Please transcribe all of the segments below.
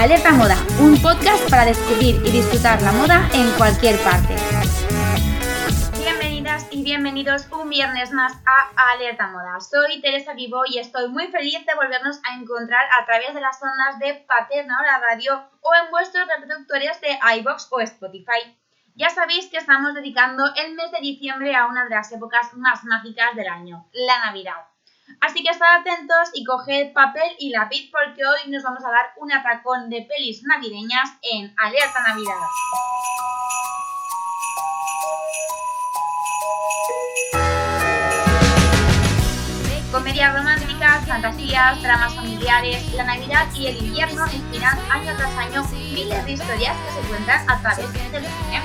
Alerta Moda, un podcast para descubrir y disfrutar la moda en cualquier parte. Bienvenidas y bienvenidos un viernes más a Alerta Moda. Soy Teresa Vivo y estoy muy feliz de volvernos a encontrar a través de las ondas de Paterna Hora Radio o en vuestros reproductores de iBox o Spotify. Ya sabéis que estamos dedicando el mes de diciembre a una de las épocas más mágicas del año, la Navidad. Así que estad atentos y coged papel y lápiz porque hoy nos vamos a dar un atracón de pelis navideñas en Alerta Navidad. Comedias románticas, fantasías, dramas familiares, la Navidad y el invierno inspiran año tras año miles de historias que se cuentan a través del cine.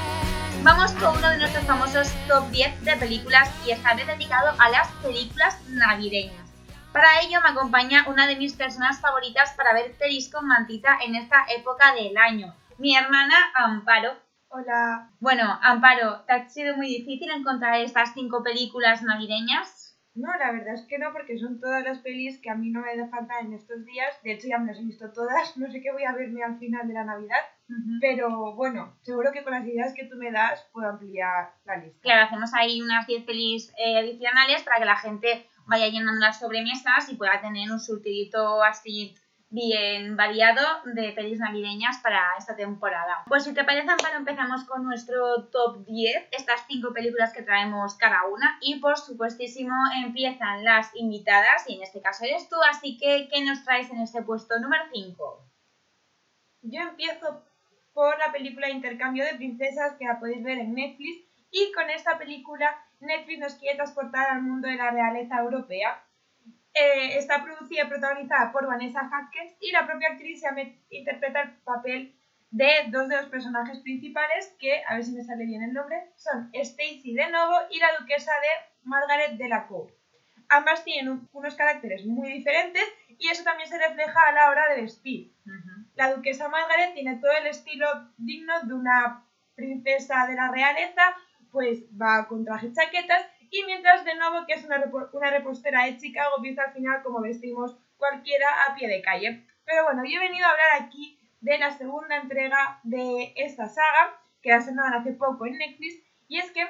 Vamos con uno de nuestros famosos top 10 de películas y vez dedicado a las películas navideñas. Para ello me acompaña una de mis personas favoritas para ver pelis con mantita en esta época del año, mi hermana Amparo. Hola. Bueno, Amparo, ¿te ha sido muy difícil encontrar estas cinco películas navideñas? No, la verdad es que no, porque son todas las pelis que a mí no me da falta en estos días. De hecho, ya me las he visto todas. No sé qué voy a verme al final de la Navidad. Pero bueno, seguro que con las ideas que tú me das puedo ampliar la lista. Claro, hacemos ahí unas 10 pelis eh, adicionales para que la gente vaya llenando las sobremesas y pueda tener un surtidito así bien variado de pelis navideñas para esta temporada. Pues si te parece, Amparo, empezamos con nuestro top 10, estas 5 películas que traemos cada una y por supuestísimo empiezan las invitadas y en este caso eres tú, así que ¿qué nos traes en este puesto número 5? Yo empiezo por la película Intercambio de Princesas que la podéis ver en Netflix y con esta película Netflix nos quiere transportar al mundo de la realeza europea. Eh, está producida y protagonizada por Vanessa Hudgens y la propia actriz se interpreta el papel de dos de los personajes principales que, a ver si me sale bien el nombre, son Stacy de Novo y la duquesa de Margaret de la Cour. Ambas tienen unos caracteres muy diferentes y eso también se refleja a la hora de vestir. La duquesa Margaret tiene todo el estilo digno de una princesa de la realeza, pues va con traje chaquetas y mientras de nuevo que es una, una repostera de Chicago viste al final como vestimos cualquiera a pie de calle. Pero bueno, yo he venido a hablar aquí de la segunda entrega de esta saga, que la estrenaron hace poco en Netflix, y es que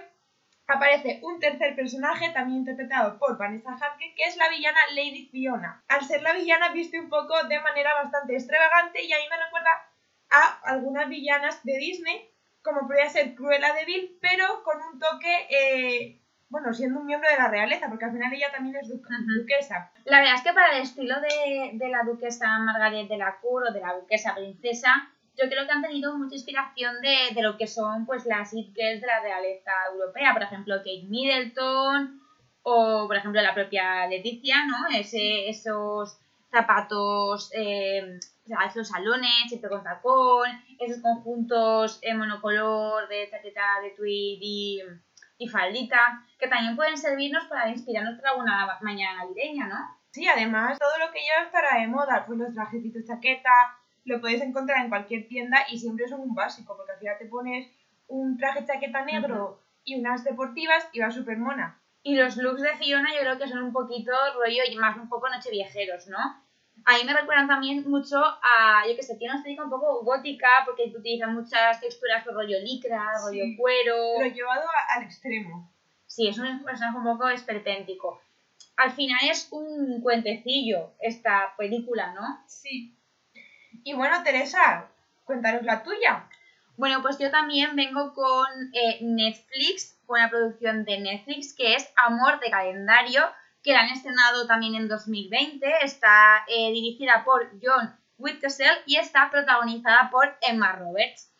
aparece un tercer personaje, también interpretado por Vanessa Hudgens, que es la villana Lady Fiona. Al ser la villana viste un poco de manera bastante extravagante y a mí me recuerda a algunas villanas de Disney, como podría ser Cruella de Vil, pero con un toque, eh, bueno, siendo un miembro de la realeza, porque al final ella también es duquesa. La verdad es que para el estilo de, de la duquesa Margaret de la Cour o de la duquesa princesa, yo creo que han tenido mucha inspiración de, de lo que son pues las it girls de la realeza europea, por ejemplo Kate Middleton o por ejemplo la propia Leticia, ¿no? Ese, esos zapatos, eh, esos salones, siempre con tacón, esos conjuntos en monocolor de chaqueta de tweed y, y faldita, que también pueden servirnos para inspirarnos para alguna mañana navideña, ¿no? Sí, además todo lo que lleva estará de moda, pues los trajecitos chaqueta, lo puedes encontrar en cualquier tienda y siempre son un básico, porque al final te pones un traje chaqueta negro y unas deportivas y va súper mona. Y los looks de Fiona yo creo que son un poquito rollo y más un poco nocheviejeros, ¿no? A mí me recuerdan también mucho a, yo que sé, tiene una estética un poco gótica porque utilizan muchas texturas de rollo licra, rollo cuero. Pero llevado al extremo. Sí, es un personaje un poco esperpéntico. Al final es un cuentecillo esta película, ¿no? Sí. Y bueno, Teresa, cuéntanos la tuya. Bueno, pues yo también vengo con eh, Netflix, con la producción de Netflix, que es Amor de Calendario, que la han estrenado también en 2020. Está eh, dirigida por John Whitcastle y está protagonizada por Emma Roberts.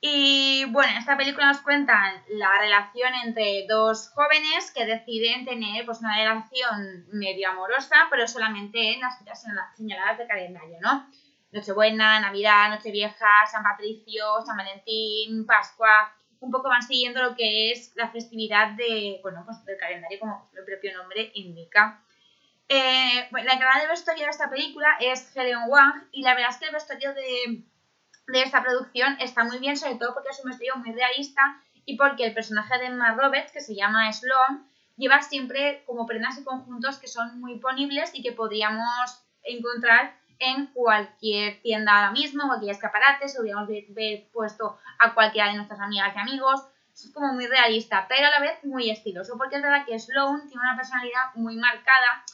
Y bueno, en esta película nos cuentan la relación entre dos jóvenes que deciden tener pues, una relación medio amorosa, pero solamente en las fechas señaladas de calendario, ¿no? Nochebuena, Navidad, Nochevieja, San Patricio, San Valentín, Pascua, un poco van siguiendo lo que es la festividad de, bueno, pues del calendario, como el propio nombre indica. Eh, la encargada de vestuario de esta película es Helen Wang y la verdad es que el vestuario de, de esta producción está muy bien, sobre todo porque es un vestuario muy realista y porque el personaje de Emma Roberts, que se llama Sloan, lleva siempre como prendas y conjuntos que son muy ponibles y que podríamos encontrar en cualquier tienda ahora mismo, cualquier escaparate, se hubiéramos ver, puesto a cualquiera de nuestras amigas y amigos. Es como muy realista, pero a la vez muy estiloso, porque es verdad que Sloan tiene una personalidad muy marcada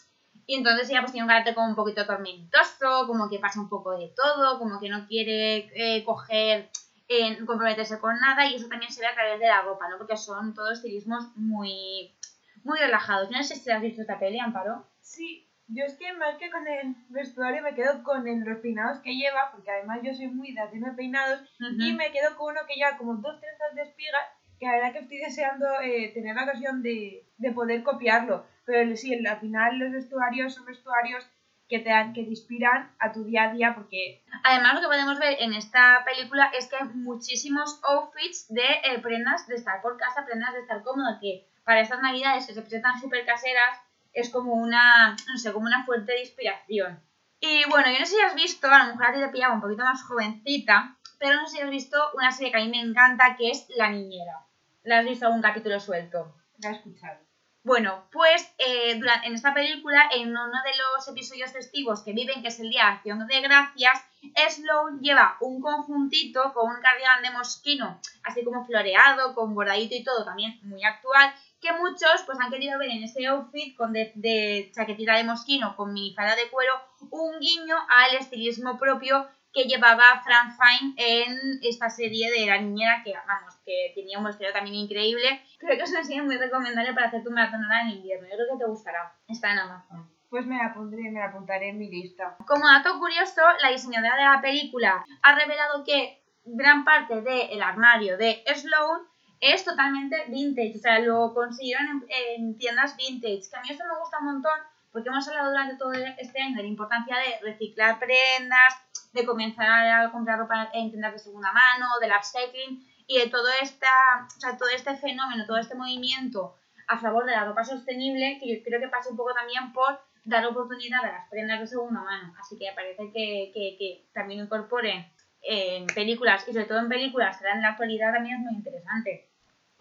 y entonces ella pues tiene un carácter como un poquito tormentoso, como que pasa un poco de todo, como que no quiere eh, coger, eh, comprometerse con nada y eso también se ve a través de la ropa, ¿no? Porque son todos estilismos muy, muy relajados. No sé si has visto esta peli, Amparo. Sí, yo es que más que con el vestuario me quedo con los peinados que lleva, porque además yo soy muy de hacerme peinados, y me quedo con uno que lleva como dos trenzas de espigas, que la verdad que estoy deseando eh, tener la ocasión de, de poder copiarlo. Pero sí, al final los vestuarios son vestuarios que te, que te inspiran a tu día a día porque... Además lo que podemos ver en esta película es que hay muchísimos outfits de eh, prendas de estar por casa, prendas de estar cómodo, que para estas navidades que se presentan súper caseras es como una, no sé, como una fuente de inspiración. Y bueno, yo no sé si has visto, a lo mejor a ti te pillaba un poquito más jovencita, pero no sé si has visto una serie que a mí me encanta que es La Niñera. ¿La has visto algún capítulo suelto? La he escuchado. Bueno, pues eh, en esta película, en uno de los episodios festivos que viven, que es el Día de Acción de Gracias, Sloan lleva un conjuntito con un cardigan de mosquino, así como floreado, con bordadito y todo, también muy actual, que muchos pues han querido ver en ese outfit con de, de chaquetita de mosquino, con minifalda de cuero, un guiño al estilismo propio que llevaba Fran Fine en esta serie de La Niñera, que vamos, que tenía un vestuario también increíble. Creo que es una serie muy recomendable para hacer tu maratonada en invierno. Yo creo que te gustará. Está en Amazon. Pues me la pondré, me la apuntaré en mi lista. Como dato curioso, la diseñadora de la película ha revelado que gran parte del armario de Sloan es totalmente vintage, o sea, lo consiguieron en, en tiendas vintage, que a mí esto me gusta un montón porque hemos hablado durante todo este año de la importancia de reciclar prendas, de comenzar a comprar ropa en tiendas de segunda mano, del upcycling y de todo, esta, o sea, todo este fenómeno, todo este movimiento a favor de la ropa sostenible, que yo creo que pasa un poco también por dar oportunidad a las prendas de segunda mano. Así que parece que, que, que también incorporen en películas, y sobre todo en películas que en la actualidad, también es muy interesante.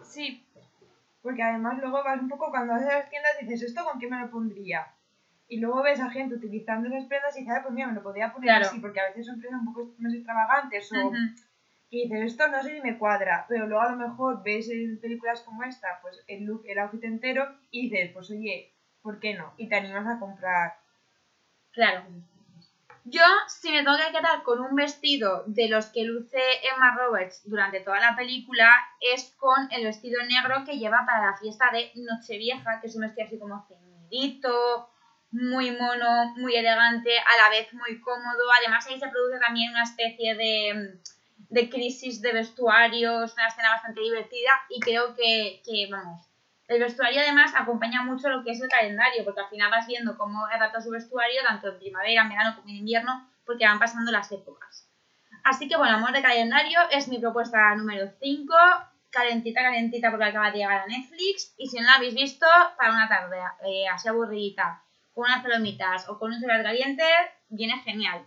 Sí, porque además luego vas un poco cuando vas a las tiendas y dices, ¿esto con qué me lo pondría? y luego ves a gente utilizando esas prendas y dices, ah, pues mira, me lo podría poner así, porque a veces son prendas un poco más extravagantes o... Y dices, esto no sé si me cuadra, pero luego a lo mejor ves en películas como esta, pues el look, el outfit entero y dices, pues oye, ¿por qué no? Y te animas a comprar. Claro. Yo, si me tengo que quedar con un vestido de los que luce Emma Roberts durante toda la película, es con el vestido negro que lleva para la fiesta de Nochevieja, que es un vestido así como ceñidito, muy mono, muy elegante, a la vez muy cómodo. Además ahí se produce también una especie de, de crisis de vestuarios, una escena bastante divertida y creo que, que, vamos, el vestuario además acompaña mucho lo que es el calendario, porque al final vas viendo cómo adapta su vestuario tanto en primavera, en verano como en invierno, porque van pasando las épocas. Así que bueno, amor de calendario es mi propuesta número 5, calentita, calentita porque acaba de llegar a Netflix y si no la habéis visto, para una tarde, eh, así aburridita con unas palomitas o con un cereal caliente, viene genial.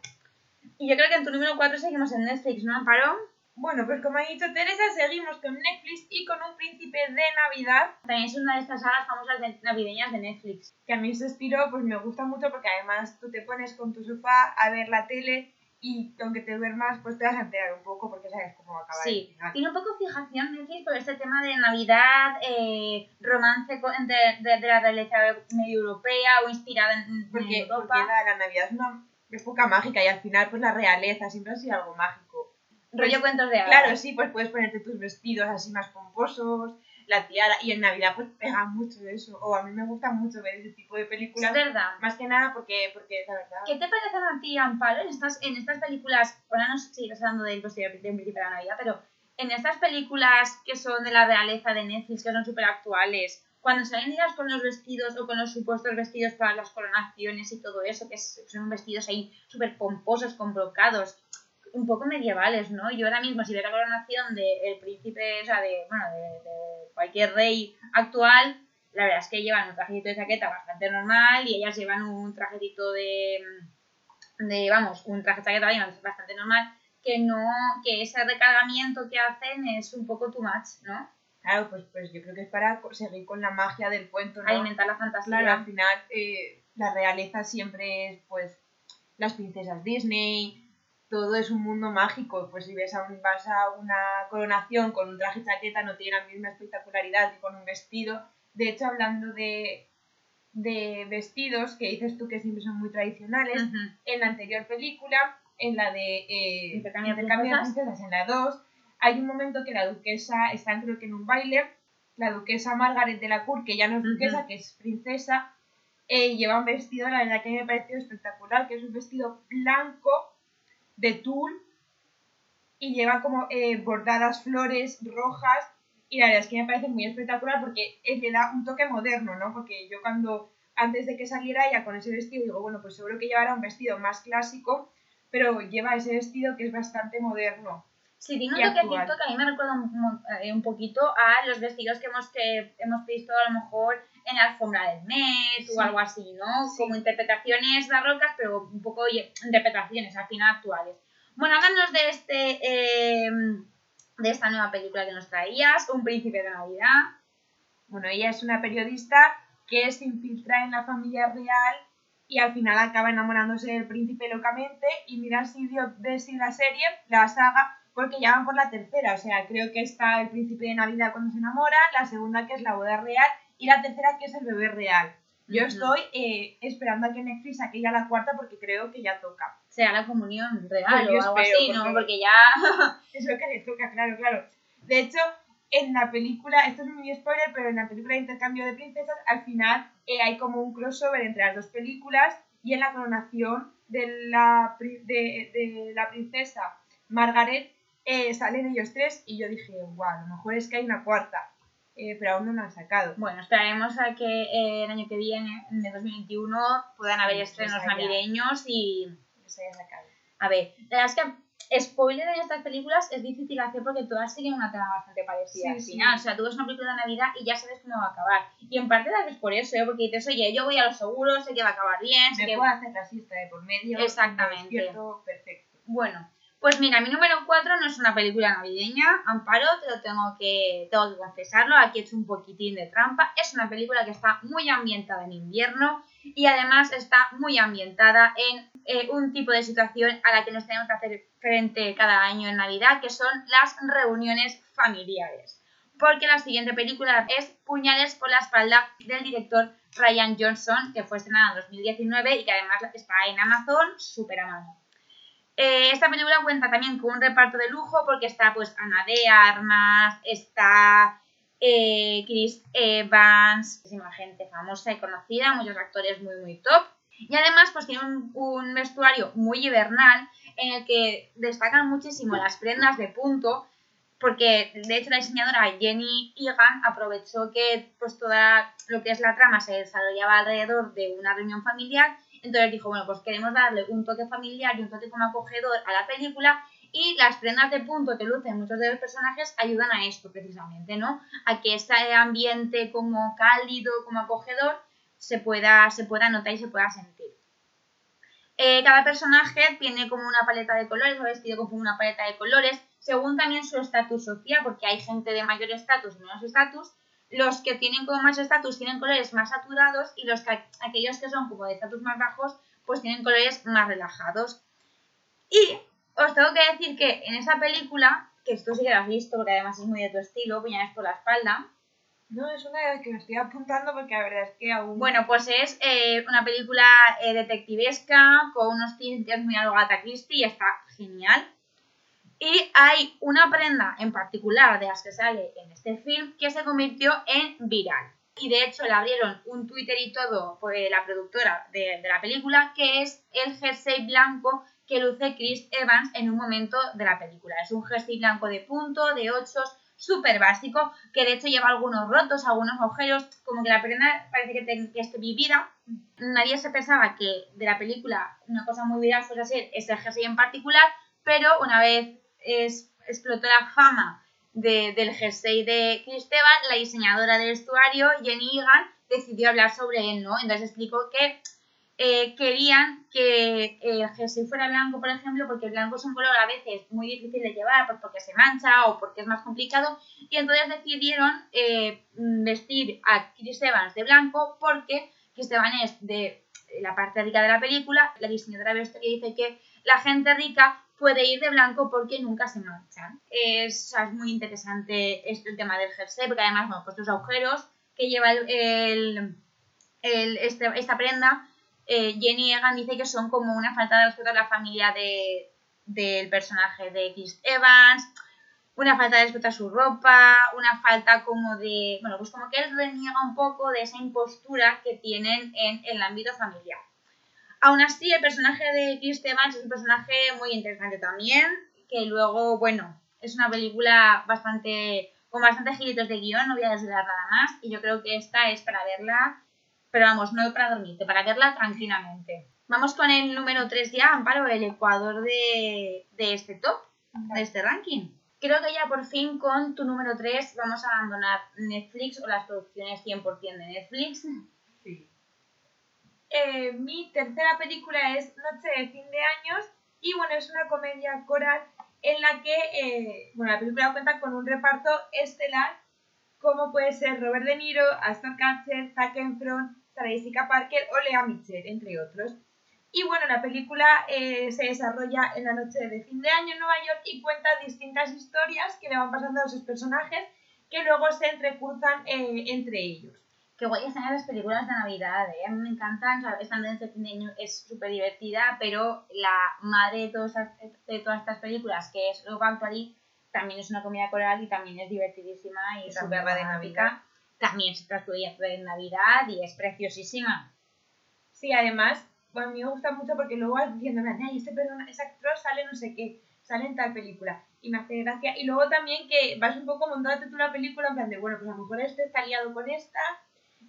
Y yo creo que en tu número 4 seguimos en Netflix, ¿no, Amparo? Bueno, pues como ha dicho Teresa, seguimos con Netflix y con un príncipe de Navidad. También es una de estas sagas famosas navideñas de Netflix. Que a mí ese estilo pues me gusta mucho porque además tú te pones con tu sofá a ver la tele y aunque te duermas, pues te vas a enterar un poco porque sabes cómo va a acabar. Sí, tiene un poco fijación Netflix por este tema de Navidad, eh, romance de, de, la realeza medio europea o inspirada en, porque, Europa. Porque la, Navidad es una época mágica y al final pues la realeza siempre ha sido algo mágico. Rollo pues, cuentos de hadas. Claro, sí, pues puedes ponerte tus vestidos así más pomposos, la tiara. Y en Navidad pues pega mucho eso. O a mí me gusta mucho ver ese tipo de películas. Es verdad. Más que nada porque, porque la verdad... ¿Qué te parece a ti, Amparo, en estas, en estas películas, ahora no sé si estás hablando del principio de la Navidad, pero en estas películas que son de la realeza de Netflix, que son súper actuales, cuando salen ellas con los vestidos o con los supuestos vestidos para las coronaciones y todo eso, que son vestidos ahí súper pomposos, con brocados, un poco medievales, ¿no? Yo ahora mismo, si veo la coronación del príncipe, o sea, de, bueno, de, cualquier rey actual, la verdad es que llevan un trajecito de chaqueta bastante normal y ellas llevan un trajecito de, de vamos, un traje de chaqueta bastante normal, que no, que ese recargamiento que hacen es un poco too much, ¿no? Claro, pues, pues yo creo que es para seguir con la magia del cuento, ¿no? Alimentar la fantasía. Claro, al final eh, la realeza siempre es, pues, las princesas Disney, todo es un mundo mágico. Pues si ves a un, vas a una coronación con un traje chaqueta no tiene la misma espectacularidad que con un vestido. De hecho, hablando de, de vestidos, que dices tú que siempre son muy tradicionales, en la anterior película, en la de eh, Intercambio de princesas. en la 2, hay un momento que la duquesa está creo que en un baile, la duquesa Margaret de la Cour, que ya no es duquesa, que es princesa, eh, lleva un vestido, la verdad que me pareció espectacular, que es un vestido blanco de tul y lleva como eh, bordadas flores rojas y la verdad es que me parece muy espectacular porque eh, le da un toque moderno, ¿no? Porque yo cuando, antes de que saliera ella con ese vestido, digo, bueno, pues seguro que llevará un vestido más clásico, pero lleva ese vestido que es bastante moderno. Sí, tiene un actual. que a mí me recuerda un, eh, un poquito a los vestidos que hemos, que hemos visto a lo mejor en la alfombra del mes Sí. o algo así, ¿no? Sí. Como interpretaciones barrocas, pero un poco interpretaciones al final actuales. Bueno, háblanos de este eh, de esta nueva película que nos traías, Un príncipe de Navidad. Bueno, ella es una periodista que se infiltra en la familia real y al final acaba enamorándose del príncipe locamente y mira si dio de sí la serie, la saga, porque ya van por la tercera, o sea, creo que está el príncipe de Navidad cuando se enamora, la segunda que es la boda real y la tercera que es el bebé real. Yo estoy eh, esperando a que Netflix saque ya la cuarta porque creo que ya toca. Sea la comunión real Pues o algo espero, así, ¿no? porque- ya... Es lo que le toca, claro, claro. De hecho, en la película, esto es un mini spoiler, pero en la película de Intercambio de Princesas, al final eh, hay como un crossover entre las dos películas y en la coronación de la, de, de la princesa Margaret eh, salen ellos tres y yo dije, wow, a lo mejor es que hay una cuarta, eh, pero aún no la han sacado. Bueno, esperaremos a que eh, el año que viene, en el 2021, puedan haber Sí, estrenos navideños y... se haya sacado. A ver, la verdad es que spoiler en estas películas es difícil hacer porque todas siguen una trama bastante parecida Sí, al sí. final. O sea, tú ves una película de Navidad y ya sabes cómo va a acabar. Y en parte la ves por eso, ¿eh? porque dices, oye, yo voy a lo seguro, sé que va a acabar bien, sé Me que... puedo hacer la siesta de por medio. Exactamente. me perfecto. Bueno, pues mira, mi número 4 no es una película navideña, Amparo, te lo tengo que, tengo que confesarlo, aquí he hecho un poquitín de trampa. Es una película que está muy ambientada en invierno y además está muy ambientada en eh, un tipo de situación a la que nos tenemos que hacer frente cada año en Navidad, que son las reuniones familiares. Porque la siguiente película es Puñales por la espalda del director Ryan Johnson, que fue estrenada en 2019 y que además está en Amazon súper a mano. Eh, esta película cuenta también con un reparto de lujo porque está pues Ana de Armas, está eh, Chris Evans, muchísima gente famosa y conocida, muchos actores muy muy top. Y además pues tiene un, un vestuario muy hibernal en el que destacan muchísimo las prendas de punto porque de hecho la diseñadora Jenny Egan aprovechó que pues toda lo que es la trama se desarrollaba alrededor de una reunión familiar entonces dijo, bueno, pues queremos darle un toque familiar y un toque como acogedor a la película y las prendas de punto que lucen muchos de los personajes ayudan a esto precisamente, ¿no? A que ese ambiente como cálido, como acogedor, se pueda, se pueda notar y se pueda sentir. Eh, cada personaje tiene como una paleta de colores, o vestido como una paleta de colores, según también su estatus social, porque hay gente de mayor estatus y menos estatus, los que tienen como más estatus tienen colores más saturados y los que, aquellos que son como de estatus más bajos pues tienen colores más relajados. Y os tengo que decir que en esa película, que esto sí que lo has visto porque además es muy de tu estilo, Puñales por la espalda, No, es una de las que me estoy apuntando porque la verdad es que aún... bueno, pues es eh, una película eh, detectivesca con unos tintes muy a lo Agatha Christie y está genial. Y hay una prenda en particular de las que sale en este film que se convirtió en viral. Y de hecho le abrieron un Twitter y todo por la productora de, de la película, que es el jersey blanco que luce Chris Evans en un momento de la película. Es un jersey blanco de punto, de ochos, súper básico, que de hecho lleva algunos rotos, algunos agujeros, como que la prenda parece que, esté vivida. Nadie se pensaba que de la película una cosa muy viral fuese ser ese jersey en particular, pero una vez es, explotó la fama de- del jersey de Chris Evans, la diseñadora del vestuario, Jenny Egan, decidió hablar sobre él, ¿no? Entonces explicó que eh, querían que el jersey fuera blanco, por ejemplo, porque el blanco es un color a veces muy difícil de llevar, pues porque se mancha o porque es más complicado, y entonces decidieron eh, vestir a Chris Evans de blanco porque Chris es de la parte rica de la película, la diseñadora de vestuario dice que la gente rica puede ir de blanco porque nunca se manchan. Es, muy interesante este, el tema del jersey, porque además, bueno, pues los agujeros que lleva el, el, este, esta prenda, eh, Jenny Egan dice que son como una falta de respeto a la familia de, del personaje de Chris Evans, una falta de respeto a su ropa, una falta como de, bueno, pues como que él reniega un poco de esa impostura que tienen en, el ámbito familiar. Aún así, el personaje de Chris es un personaje muy interesante también, que luego, bueno, es una película bastante con bastantes giritos de guion, no voy a desvelar nada más, y yo creo que esta es para verla, pero vamos, no para dormirte, para verla tranquilamente. Vamos con el número 3 ya, Amparo, el ecuador de, de este top, de este ranking. Creo que ya por fin con tu número 3 vamos a abandonar Netflix o las producciones 100% de Netflix. Sí. Eh, mi tercera película es Noche de fin de años y bueno, es una comedia coral en la que, eh, bueno, la película cuenta con un reparto estelar como puede ser Robert De Niro, Aston Kutcher, Zac Efron, Sarah Jessica Parker o Lea Mitchell, entre otros. Y bueno, la película eh, se desarrolla en la noche de fin de año en Nueva York y cuenta distintas historias que le van pasando a sus personajes que luego se entrecruzan entre ellos. Qué guay están las películas de Navidad, ¿eh? A mí me encantan, de año es súper divertida, pero la madre de, todas de todas estas películas, que es Love Actually, también es una comida coral y también es divertidísima y súper dinámica. También se transcurre en Navidad y es preciosísima. Sí, además, bueno, a mí me gusta mucho porque luego vas diciendo, ay, este persona, ese actor sale no sé qué, sale en tal película. Y me hace gracia. Y luego también que vas un poco montándote tú la película en plan de, bueno, pues a lo mejor este está liado con esta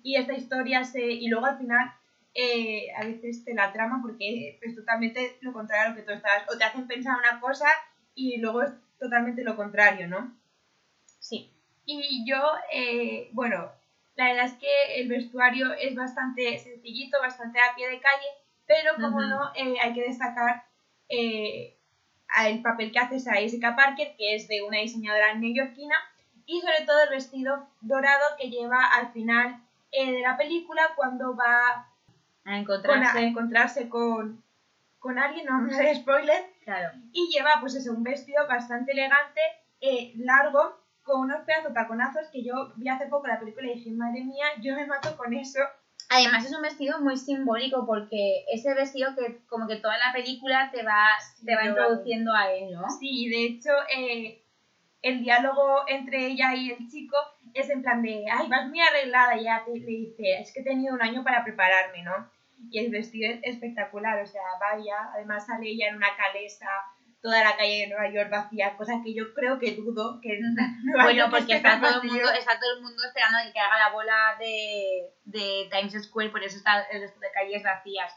y esta historia se... Y luego al final eh, a veces te la trama porque es totalmente lo contrario a lo que tú estabas. O te hacen pensar una cosa y luego es totalmente lo contrario, ¿no? Sí. Y yo, eh, bueno, la verdad es que el vestuario es bastante sencillito, bastante a pie de calle, pero como no, eh, hay que destacar el papel que hace a Jessica Parker, que es de una diseñadora neoyorquina, y sobre todo el vestido dorado que lleva al final eh, de la película cuando va a encontrarse con, a encontrarse con, con alguien, no me de spoiler, claro. y lleva pues eso, un vestido bastante elegante, eh, largo, con unos pedazos taconazos que yo vi hace poco la película y dije, madre mía, yo me mato con eso. Además es un vestido muy simbólico porque ese vestido que como que toda la película te va, te va introduciendo a él, ¿no? Sí, de hecho eh, el diálogo entre ella y el chico es en plan de, ay, vas muy arreglada, ya te, le dice, es que he tenido un año para prepararme, ¿no? Y el vestido es espectacular, o sea, vaya, además sale ella en una calesa, toda la calle de Nueva York vacía, cosa que yo creo que dudo que Nueva Bueno, porque está todo, el mundo, está todo el mundo esperando que haga la bola de, de Times Square, por eso está el resto de calles vacías.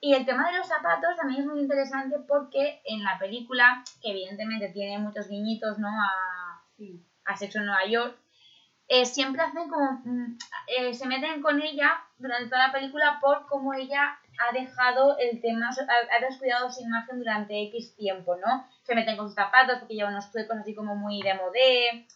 Y el tema de los zapatos también es muy interesante porque en la película, que evidentemente tiene muchos guiñitos ¿no? a, a Sexo en Nueva York, eh, siempre hacen como. Mm, eh, se meten con ella durante toda la película por cómo ella ha dejado el tema, ha, descuidado su imagen durante X tiempo, ¿no? Se meten con sus zapatos porque lleva unos tuecos así como muy de modé,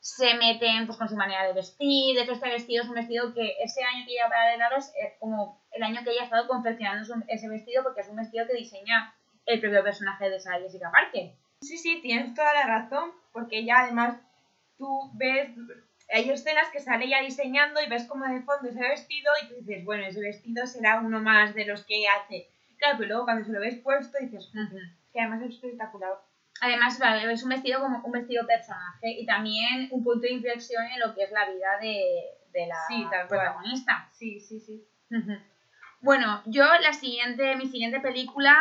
se meten pues con su manera de vestir, de hecho este vestido es un vestido que ese año que lleva para el es como el año que ella ha estado confeccionando ese vestido porque es un vestido que diseña el propio personaje de Sarah Jessica Parker. Sí, sí, tienes toda la razón, porque ya además tú ves hay escenas que sale ya diseñando y ves como de fondo ese vestido y tú dices, bueno, ese vestido será uno más de los que hace. Claro, pero luego cuando se lo ves puesto dices, que además es espectacular. Además, es un vestido como un vestido personaje y también un punto de inflexión en lo que es la vida de, de la protagonista. Sí, sí, sí. Bueno, yo la siguiente, mi siguiente película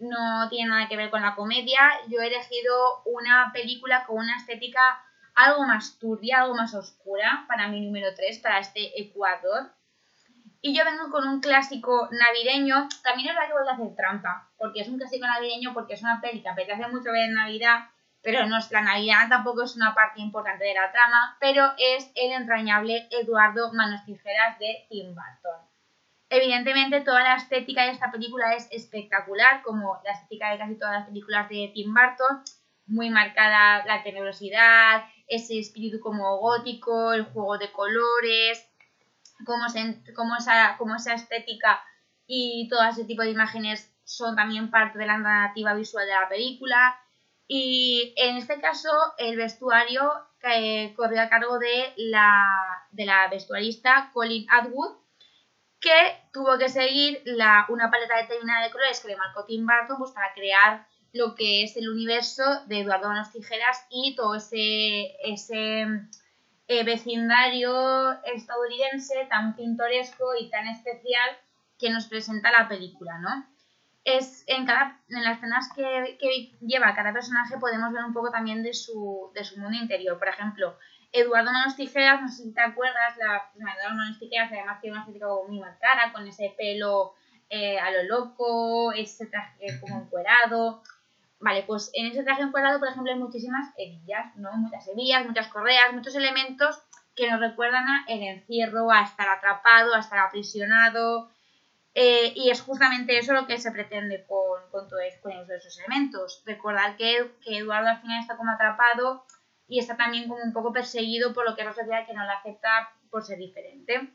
no tiene nada que ver con la comedia. Yo he elegido una película con una estética algo más turbia, algo más oscura para mi número 3, para este Ecuador. Y yo vengo con un clásico navideño, también es verdad que voy a hacer trampa, porque es un clásico navideño, porque es una peli que apetece mucho ver en Navidad, pero no es la Navidad tampoco es una parte importante de la trama, pero es el entrañable Eduardo Manos Tijeras de Tim Burton. Evidentemente toda la estética de esta película es espectacular, como la estética de casi todas las películas de Tim Burton, muy marcada la tenebrosidad, ese espíritu como gótico, el juego de colores, cómo, esa, esa estética y todo ese tipo de imágenes son también parte de la narrativa visual de la película. Y en este caso, el vestuario eh, corrió a cargo de la, de la vestuarista Colin Atwood, que tuvo que seguir la, una paleta determinada de colores que le marcó Tim Burton pues, para crear lo que es el universo de Eduardo Manos Tijeras y todo ese, ese eh, vecindario estadounidense tan pintoresco y tan especial que nos presenta la película, ¿no? Es en, cada, en las escenas que, que, lleva cada personaje podemos ver un poco también de su, de su mundo interior. Por ejemplo, Eduardo Manos Tijeras, no sé si te acuerdas, la, Eduardo Manos Tijeras además tiene una estética muy marcada, con ese pelo eh, a lo loco, ese traje como encuerado. Vale, pues en ese traje encuadrado, por ejemplo, hay muchísimas hebillas, ¿no? Muchas hebillas, muchas correas, muchos elementos que nos recuerdan a el encierro, a estar atrapado, a estar aprisionado. Eh, y es justamente eso lo que se pretende con, con, todo, con esos elementos. Recordar que, que, Eduardo al final está como atrapado y está también como un poco perseguido por lo que es la sociedad que no le acepta por ser diferente.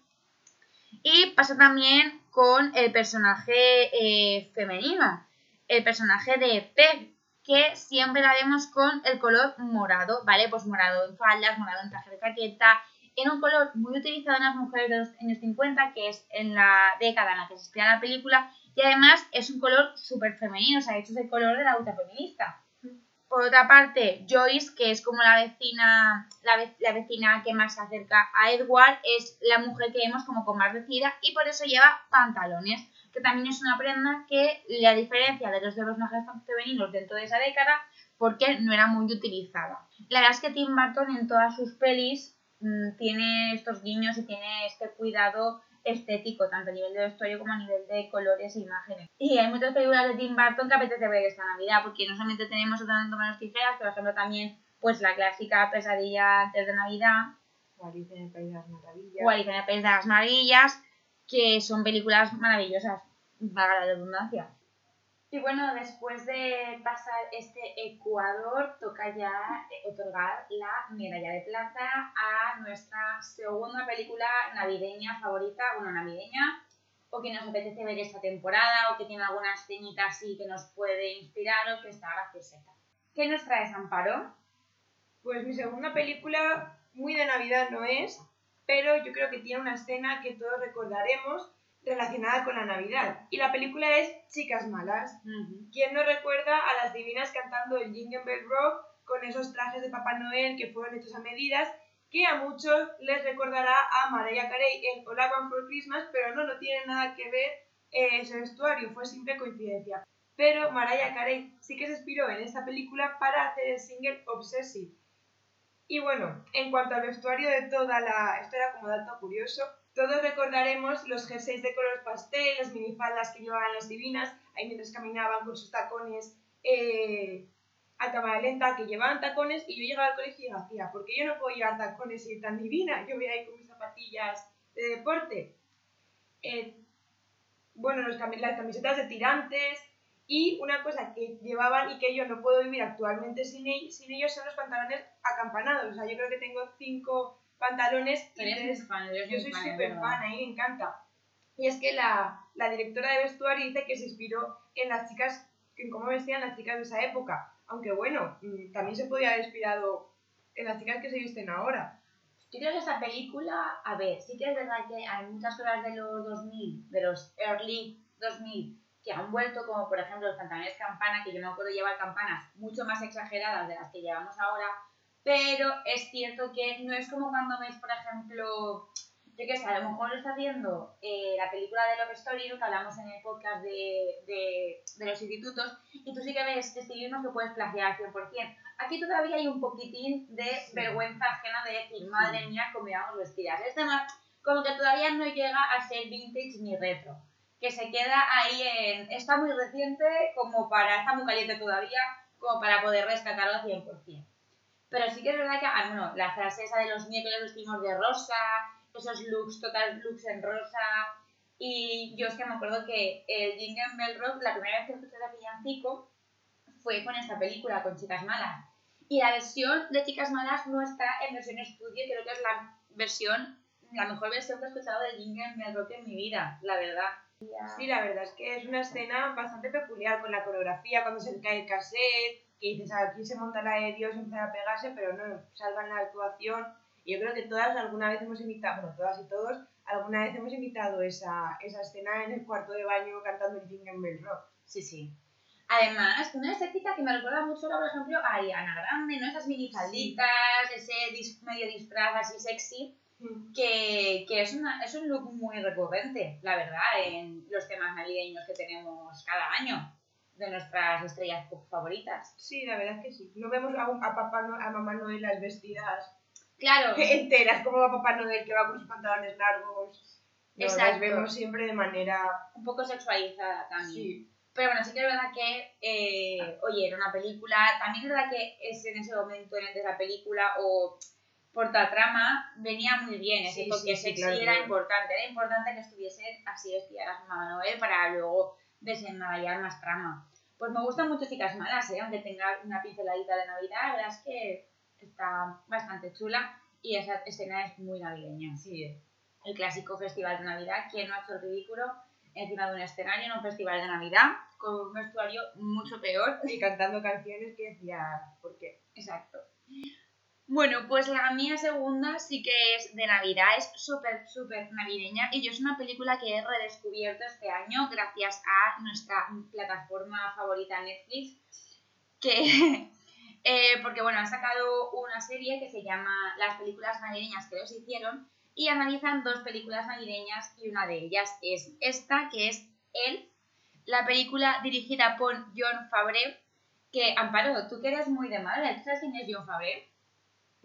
Y pasa también con el personaje eh, femenino, el personaje de Peg, que siempre la vemos con el color morado, ¿vale? Pues morado en faldas, morado en traje de chaqueta, en un color muy utilizado en las mujeres de los años 50, que es en la década en la que se inspira la película, y además es un color súper femenino, o sea, de hecho es el color de la lucha feminista. Por otra parte, Joyce, que es como la vecina, la, la, vecina que más se acerca a Edward, es la mujer que vemos como con más vestida y por eso lleva pantalones que también es una prenda que la diferencia de los de personajes femeninos dentro de esa década porque no era muy utilizada. La verdad es que Tim Burton en todas sus pelis mmm, tiene estos guiños y tiene este cuidado estético, tanto a nivel de vestuario como a nivel de colores e imágenes. Y hay muchas películas de Tim Burton que apetece ver esta Navidad, porque no solamente tenemos otras menos tijeras, por ejemplo también pues la clásica pesadilla antes de Navidad. O Alicia en el País de las Maravillas. O Alicia en el País de las Maravillas que son películas maravillosas, para la redundancia. Y bueno, después de pasar este Ecuador, toca ya otorgar la medalla de plata a nuestra segunda película navideña favorita, bueno, navideña, o que nos apetece ver esta temporada, o que tiene alguna escenita así que nos puede inspirar, o que está graciosa. ¿Qué nos traes, Amparo? Pues mi segunda película, muy de Navidad no es, pero yo creo que tiene una escena que todos recordaremos relacionada con la Navidad. Y la película es Chicas Malas. ¿Quién no recuerda a las divinas cantando el Jingle Bell Rock con esos trajes de Papá Noel que fueron hechos a medidas? Que a muchos les recordará a Mariah Carey en All I Want for Christmas, pero no, no tiene nada que ver eh, ese vestuario, fue simple coincidencia. Pero Mariah Carey sí que se inspiró en esta película para hacer el single Obsessive y bueno, en cuanto al vestuario de toda la... Esto era como dato curioso. Todos recordaremos los jerseys de color pastel, las minifaldas que llevaban las divinas, ahí mientras caminaban con sus tacones eh, a cámara lenta, que llevaban tacones, y yo llegaba al colegio y decía, ¿por qué yo no puedo llevar tacones y ir tan divina? Yo voy a ir con mis zapatillas de deporte. Eh, bueno, los, las camisetas de tirantes, y una cosa que llevaban y que yo no puedo vivir actualmente sin, ellos, sin ellos son los pantalones acampanados. O sea, yo creo que tengo cinco pantalones. Y fan, yo soy súper fan, a mí me encanta. Y es que la, la, directora de vestuario dice que se inspiró en las chicas, en cómo vestían las chicas de esa época. Aunque bueno, mm, también se podía haber inspirado en las chicas que se visten ahora. Yo creo que esa película, a ver, sí que es verdad que hay muchas cosas de los 2000, de los early 2000, que han vuelto, como por ejemplo los pantalones campana, que yo me acuerdo llevar campanas mucho más exageradas de las que llevamos ahora, pero es cierto que no es como cuando veis, por ejemplo, yo qué sé, a lo mejor lo está viendo eh, la película de Love Story, que hablamos en el podcast de, de, de, los institutos, y tú sí que ves estilismos que puedes plagiar al 100%. Aquí todavía hay un poquitín de vergüenza ajena de decir, madre mía, cómo íbamos vestidas. Es más, como que todavía no llega a ser vintage ni retro que se queda ahí en... Está muy reciente como para... Está muy caliente todavía como para poder rescatarlo al 100%. Pero sí que es verdad que, ah, bueno, la frase esa de los miércoles vestimos de rosa, esos looks, total looks en rosa. Y yo es que me acuerdo que el Jingle Bell Rock, la primera vez que escuché de villancico fue con esta película, con Chicas Malas. Y la versión de Chicas Malas no está en versión estudio, creo que es la versión, la mejor versión que he escuchado de Jingle Bell Rock en mi vida, la verdad. Sí, la verdad es que es una escena bastante peculiar con la coreografía, cuando se cae el cassette, que dices, aquí se monta la de Dios, empieza a pegarse, pero no, salvan la actuación. Y yo creo que todas alguna vez hemos imitado, bueno, todas y todos, alguna vez hemos imitado esa, esa escena en el cuarto de baño cantando el Jingle Bell Rock. Sí, sí. Además, una estética que me recuerda mucho, por ejemplo, a Ariana Grande, ¿no? Esas minifalditas, ese medio disfraz así sexy. Que, que es, una, es un look muy recurrente, la verdad, en los temas navideños que tenemos cada año de nuestras estrellas favoritas. Sí, la verdad es que sí. No vemos a, a, papá, a mamá Noel las vestidas claro. enteras, como a papá Noel que va con sus pantalones largos. No, las vemos siempre de manera... Un poco sexualizada también. Sí. Pero bueno, sí que es verdad que, eh, oye, era una película, también es verdad que es en ese momento en el de la película o por la trama venía muy bien, ese toque sexy era importante, era importante que estuviese así vestida la Mamá Noel para luego desenmarañar más trama. Pues me gustan mucho Chicas Malas, ¿eh? aunque tenga una pinceladita de Navidad, la verdad es que está bastante chula y esa escena es muy navideña. Sí. El clásico festival de Navidad, ¿quién no ha hecho el ridículo encima de un escenario en un festival de Navidad con un vestuario mucho peor? Y cantando canciones que decía, ¿por qué? Exacto. Bueno, pues la mía segunda sí que es de Navidad, es súper, súper navideña y yo es una película que he redescubierto este año gracias a nuestra plataforma favorita Netflix, que, eh, porque bueno, han sacado una serie que se llama Las películas navideñas que los hicieron y analizan dos películas navideñas y una de ellas es esta, que es El, la película dirigida por John Favreau, que, Amparo, tú que eres muy de madre, ¿tú sabes quién es John Favreau?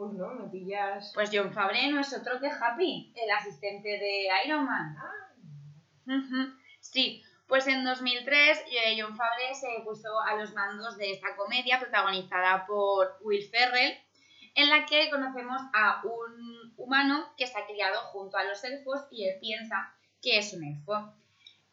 Pues no, me pillas. Pues John Favreau no es otro que Happy, el asistente de Iron Man. Ah. Sí, pues en 2003 eh, John Favreau se puso a los mandos de esta comedia protagonizada por Will Ferrell, en la que conocemos a un humano que está criado junto a los elfos y él piensa que es un elfo.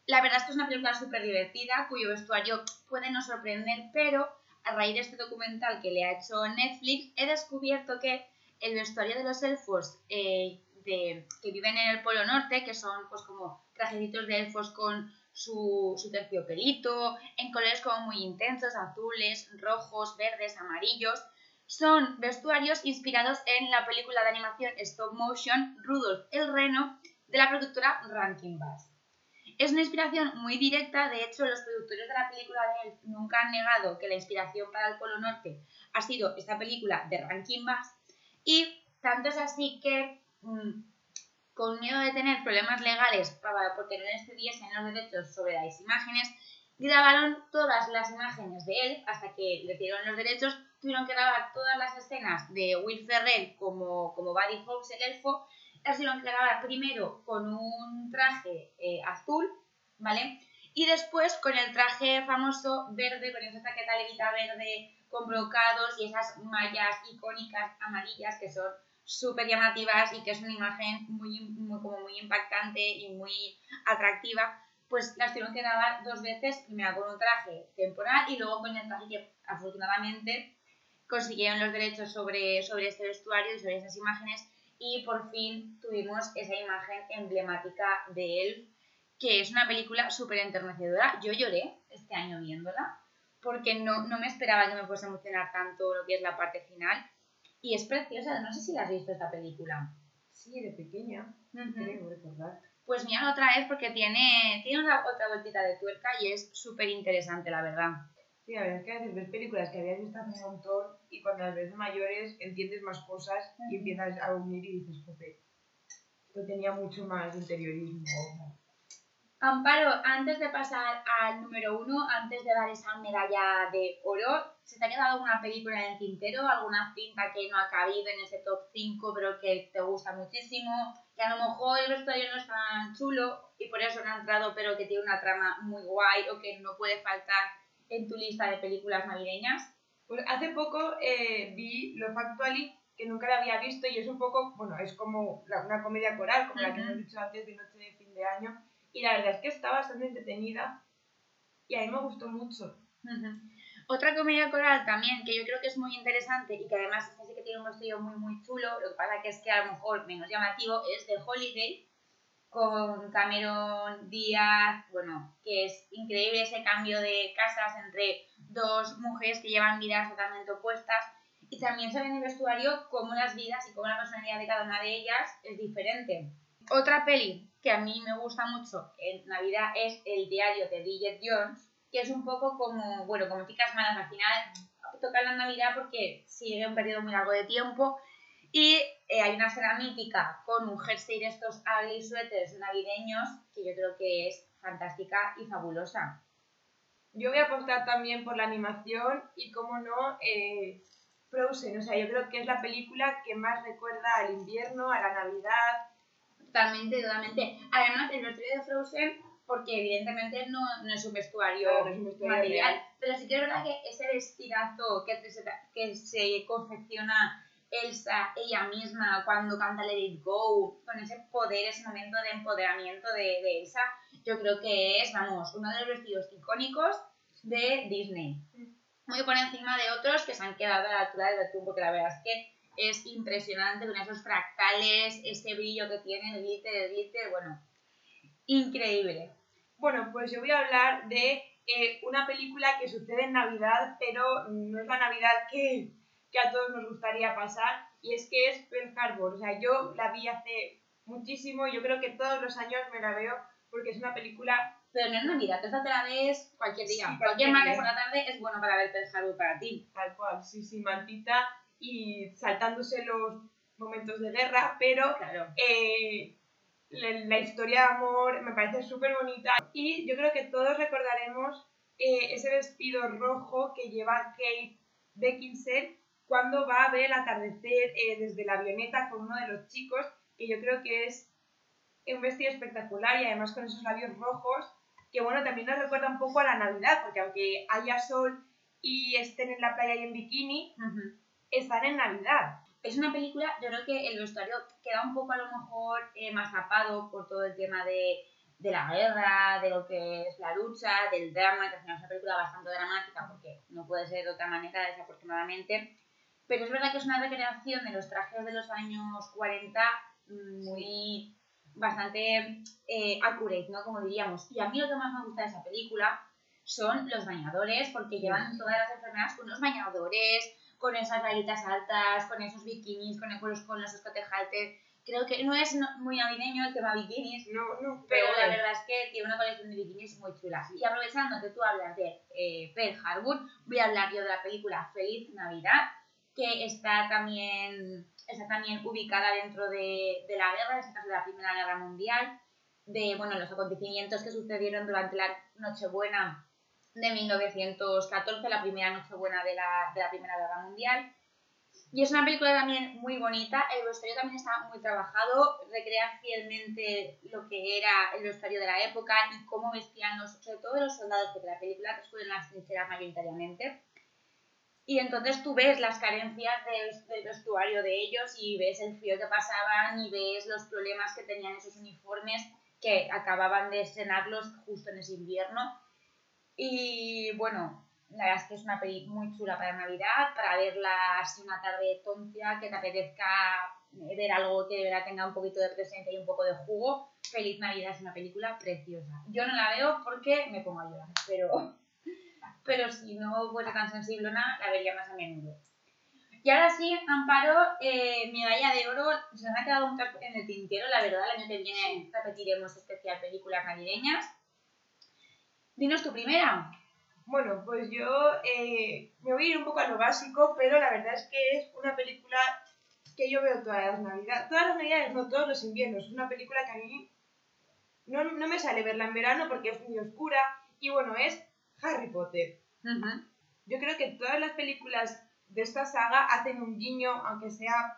La verdad es que es una película súper divertida, cuyo vestuario puede no sorprender, pero a raíz de este documental que le ha hecho Netflix, he descubierto que el vestuario de los elfos eh, que viven en el Polo Norte, que son pues como trajecitos de elfos con su, su terciopelito, en colores como muy intensos, azules, rojos, verdes, amarillos, son vestuarios inspirados en la película de animación stop motion Rudolf el Reno de la productora Rankin Bass. Es una inspiración muy directa, de hecho los productores de la película de él nunca han negado que la inspiración para el Polo Norte ha sido esta película de Rankin Bass. Y tanto es así que mm, con miedo de tener problemas legales para, porque no les cediesen los derechos sobre las imágenes, grabaron todas las imágenes de él hasta que le dieron los derechos, tuvieron que grabar todas las escenas de Will Ferrell como, como Buddy Fox, el elfo, las tuvieron que grabar primero con un traje eh, azul, ¿vale? Y después con el traje famoso verde, con esa chaqueta levita verde, con brocados y esas mallas icónicas amarillas que son súper llamativas y que es una imagen muy, muy, como muy impactante y muy atractiva, pues las tuvieron que grabar dos veces, primero con un traje temporal y luego con el traje que afortunadamente consiguieron los derechos sobre, sobre este vestuario y sobre esas imágenes y por fin tuvimos esa imagen emblemática de él, que es una película súper enternecedora. Yo lloré este año viéndola porque no, no me esperaba que me fuese a emocionar tanto lo que es la parte final. Y es preciosa, no sé si la has visto esta película. Sí, de pequeña, creo recordar. Pues mira otra vez porque tiene, tiene una, otra vueltita de tuerca y es súper interesante, la verdad. Sí, la verdad es que a veces ves películas que habías visto hace un montón y cuando las ves mayores entiendes más cosas y empiezas a unir y dices, joder, esto tenía mucho más interiorismo. Amparo, antes de pasar al número uno, antes de dar esa medalla de oro, ¿se te ha quedado alguna película en el tintero, alguna cinta que no ha cabido en ese top 5 pero que te gusta muchísimo, que a lo mejor el vestuario no es tan chulo y por eso no ha entrado pero que tiene una trama muy guay o que no puede faltar en tu lista de películas navideñas? Pues hace poco eh, vi Lo Factually, que nunca la había visto y es un poco, bueno, es como una comedia coral, como la que hemos dicho antes de Noche de Fin de Año y la verdad es que está bastante entretenida y a mí me gustó mucho. Otra comedia coral también que yo creo que es muy interesante y que además sí que tiene un vestido muy muy chulo, lo que pasa que es que a lo mejor menos llamativo, es The Holiday con Cameron Díaz, bueno, que es increíble ese cambio de casas entre dos mujeres que llevan vidas totalmente opuestas. Y también se ve en el vestuario cómo las vidas y cómo la personalidad de cada una de ellas es diferente. Otra peli que a mí me gusta mucho en Navidad es El diario de Bridget Jones, que es un poco como, bueno, como chicas malas, al final toca la Navidad porque sigue un periodo muy largo de tiempo y eh, hay una escena mítica con un jersey de estos ugly sweaters navideños que yo creo que es fantástica y fabulosa. Yo voy a apostar también por la animación y, como no, eh, Frozen. O sea, yo creo que es la película que más recuerda al invierno, a la Navidad. Totalmente, totalmente. Además, el vestuario de Frozen, porque evidentemente no, no es un vestuario, material, pero sí que es verdad que ese vestidazo que, que se confecciona Elsa, ella misma, cuando canta Let It Go, con ese poder, ese momento de empoderamiento de, de Elsa, yo creo que es, vamos, uno de los vestidos icónicos de Disney. Muy por encima de otros que se han quedado a la altura del betún, porque la verdad es que es impresionante con esos fractales, ese brillo que tiene, el glitter, el glitter, bueno, increíble. Bueno, pues yo voy a hablar de eh, una película que sucede en Navidad, pero no es la Navidad que que a todos nos gustaría pasar y es que es Pearl Harbor. O sea, yo la vi hace muchísimo, yo creo que todos los años me la veo porque es una película... Pero no es Navidad, esta te la ves cualquier día. cualquier martes por la tarde es bueno para ver Pearl Harbor para ti. Tal cual, sí, sí, mantita y saltándose los momentos de guerra, pero claro. eh, la, historia de amor me parece súper bonita y yo creo que todos recordaremos eh, ese vestido rojo que lleva Kate Beckinsale cuando va a ver el atardecer eh, desde la avioneta con uno de los chicos, que yo creo que es un vestido espectacular y además con esos labios rojos, que bueno, también nos recuerda un poco a la Navidad, porque aunque haya sol y estén en la playa y en bikini, están en Navidad. Es una película, yo creo que el vestuario queda un poco a lo mejor eh, más tapado por todo el tema de, de, la guerra, de lo que es la lucha, del drama, que al final es una película bastante dramática, porque no puede ser de otra manera, desafortunadamente pero es verdad que es una recreación de los trajes de los años 40 muy bastante eh, accurate, ¿no? Como diríamos. Y a mí lo que más me gusta de esa película son los bañadores, porque llevan todas las enfermeras con los bañadores, con esas rayitas altas, con esos bikinis, con, con los, con los Creo que no es muy navideño el tema bikinis, no, no, pero la verdad es que tiene una colección de bikinis muy chula. Y aprovechando que tú hablas de eh, Pearl Harbor, voy a hablar yo de la película Feliz Navidad, que está también, está también ubicada dentro de, de la guerra, en este caso de la Primera Guerra Mundial, de bueno, los acontecimientos que sucedieron durante la Nochebuena de 1914, la primera Nochebuena de la, de la Primera Guerra Mundial. Y es una película también muy bonita, el vestuario también está muy trabajado, recrea fielmente lo que era el vestuario de la época y cómo vestían los, sobre todo los soldados, porque la película transcurre en las trincheras mayoritariamente. Y entonces tú ves las carencias del, vestuario de ellos y ves el frío que pasaban y ves los problemas que tenían esos uniformes que acababan de estrenarlos justo en ese invierno. Y bueno, la verdad es que es una peli muy chula para Navidad, para verla así una tarde tonta, que te apetezca ver algo que de verdad tenga un poquito de presencia y un poco de jugo. Feliz Navidad es una película preciosa. Yo no la veo porque me pongo a llorar, pero pero si no fuese tan sensible nada, la vería más a menudo. Y ahora sí, Amparo, eh, medalla de oro, se nos ha quedado un en el tintero, la verdad, el año que viene repetiremos especial películas navideñas. Dinos tu primera. Bueno, pues yo eh, me voy a ir un poco a lo básico, pero la verdad es que es una película que yo veo todas las navidades, todas las navidades, no todos los inviernos, es una película que a mí no, no me sale verla en verano porque es muy oscura y bueno, es Harry Potter. Yo creo que todas las películas de esta saga hacen un guiño, aunque sea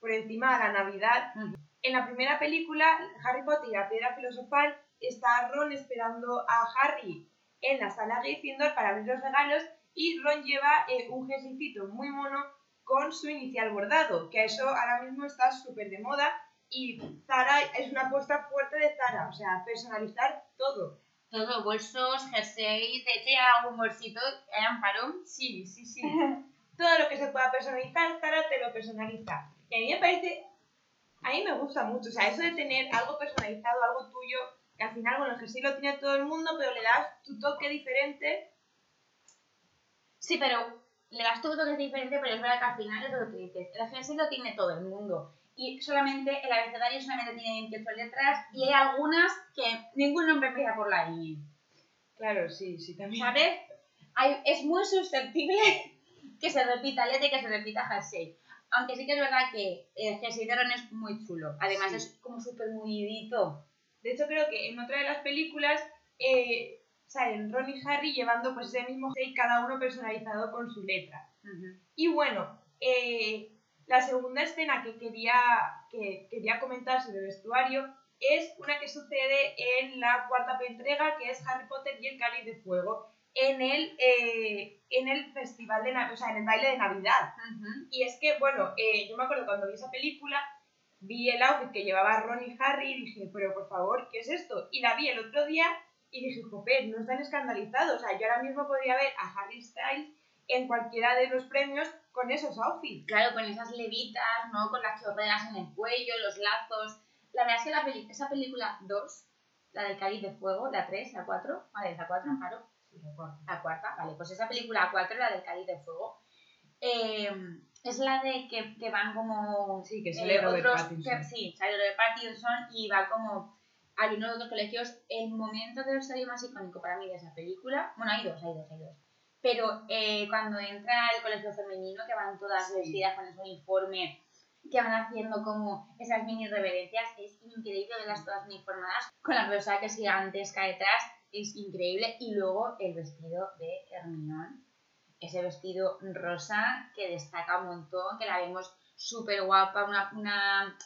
por encima de la Navidad. En la primera película, Harry Potter y la piedra filosofal, está Ron esperando a Harry en la sala Gryffindor para abrir los regalos y Ron lleva eh, un jerseycito muy mono con su inicial bordado, que eso ahora mismo está súper de moda y Zara es una apuesta fuerte de Zara, o sea, personalizar todo. Todo, bolsos, jerseys, de hecho ya algún bolsito, ¿eh, Amparo? Sí, sí, sí. Todo lo que se pueda personalizar, Zara te lo personaliza. Y a mí me parece A mí me gusta mucho, o sea, eso de tener algo personalizado, algo tuyo, que al final, bueno, que sí lo tiene todo el mundo, pero le das tu toque diferente. Sí, pero le das tu toque diferente, pero es verdad que al final es lo que tú dices. El jersey lo tiene todo el mundo. Y solamente el abecedario solamente tiene 28 letras y hay algunas que ningún nombre empieza por la I. Claro, sí, sí, también. ¿Sabes? Hay- es muy susceptible que se repita letra y que se repita jersey. Aunque sí que es verdad que el jersey de Ron es muy chulo. Además Sí. es como súper movidito. De hecho, creo que en otra de las películas eh, salen Ron y Harry llevando pues ese mismo jersey, cada uno personalizado con su letra. Y bueno, eh, la segunda escena que quería, que quería comentar sobre el vestuario es una que sucede en la cuarta entrega, que es Harry Potter y el Cáliz de Fuego, en el, eh, en el festival de o sea, en el baile de Navidad. Ujú. Y es que, bueno, eh, yo me acuerdo cuando vi esa película, vi el outfit que llevaba Ron y Harry y dije, pero por favor, ¿qué es esto? Y la vi el otro día y dije, joder, no están escandalizados. O sea, yo ahora mismo podría ver a Harry Styles en cualquiera de los premios con esos outfits. Claro, con esas levitas, ¿no? Con las chorreras en el cuello, los lazos. La verdad es que la peli- esa película 2, la del Cáliz de Fuego, la 3, la 4, vale, la 4, claro. La cuarta, vale, pues esa película 4, la del Cáliz de Fuego, eh, es la de que, que van como... Sí, que eh, sale Robert otros- Pattinson. que- sí, sale Robert Pattinson y va como alumnos de otros colegios. El momento del vestuario más icónico para mí de esa película, bueno, hay dos, hay dos, hay dos. Pero eh, cuando entra el colegio femenino, que van todas Sí. vestidas con ese uniforme, que van haciendo como esas mini reverencias, es increíble verlas todas uniformadas, con las rosacas gigantescas detrás, es increíble. Y luego el vestido de Hermione, ese vestido rosa que destaca un montón, que la vemos súper guapa, una, una,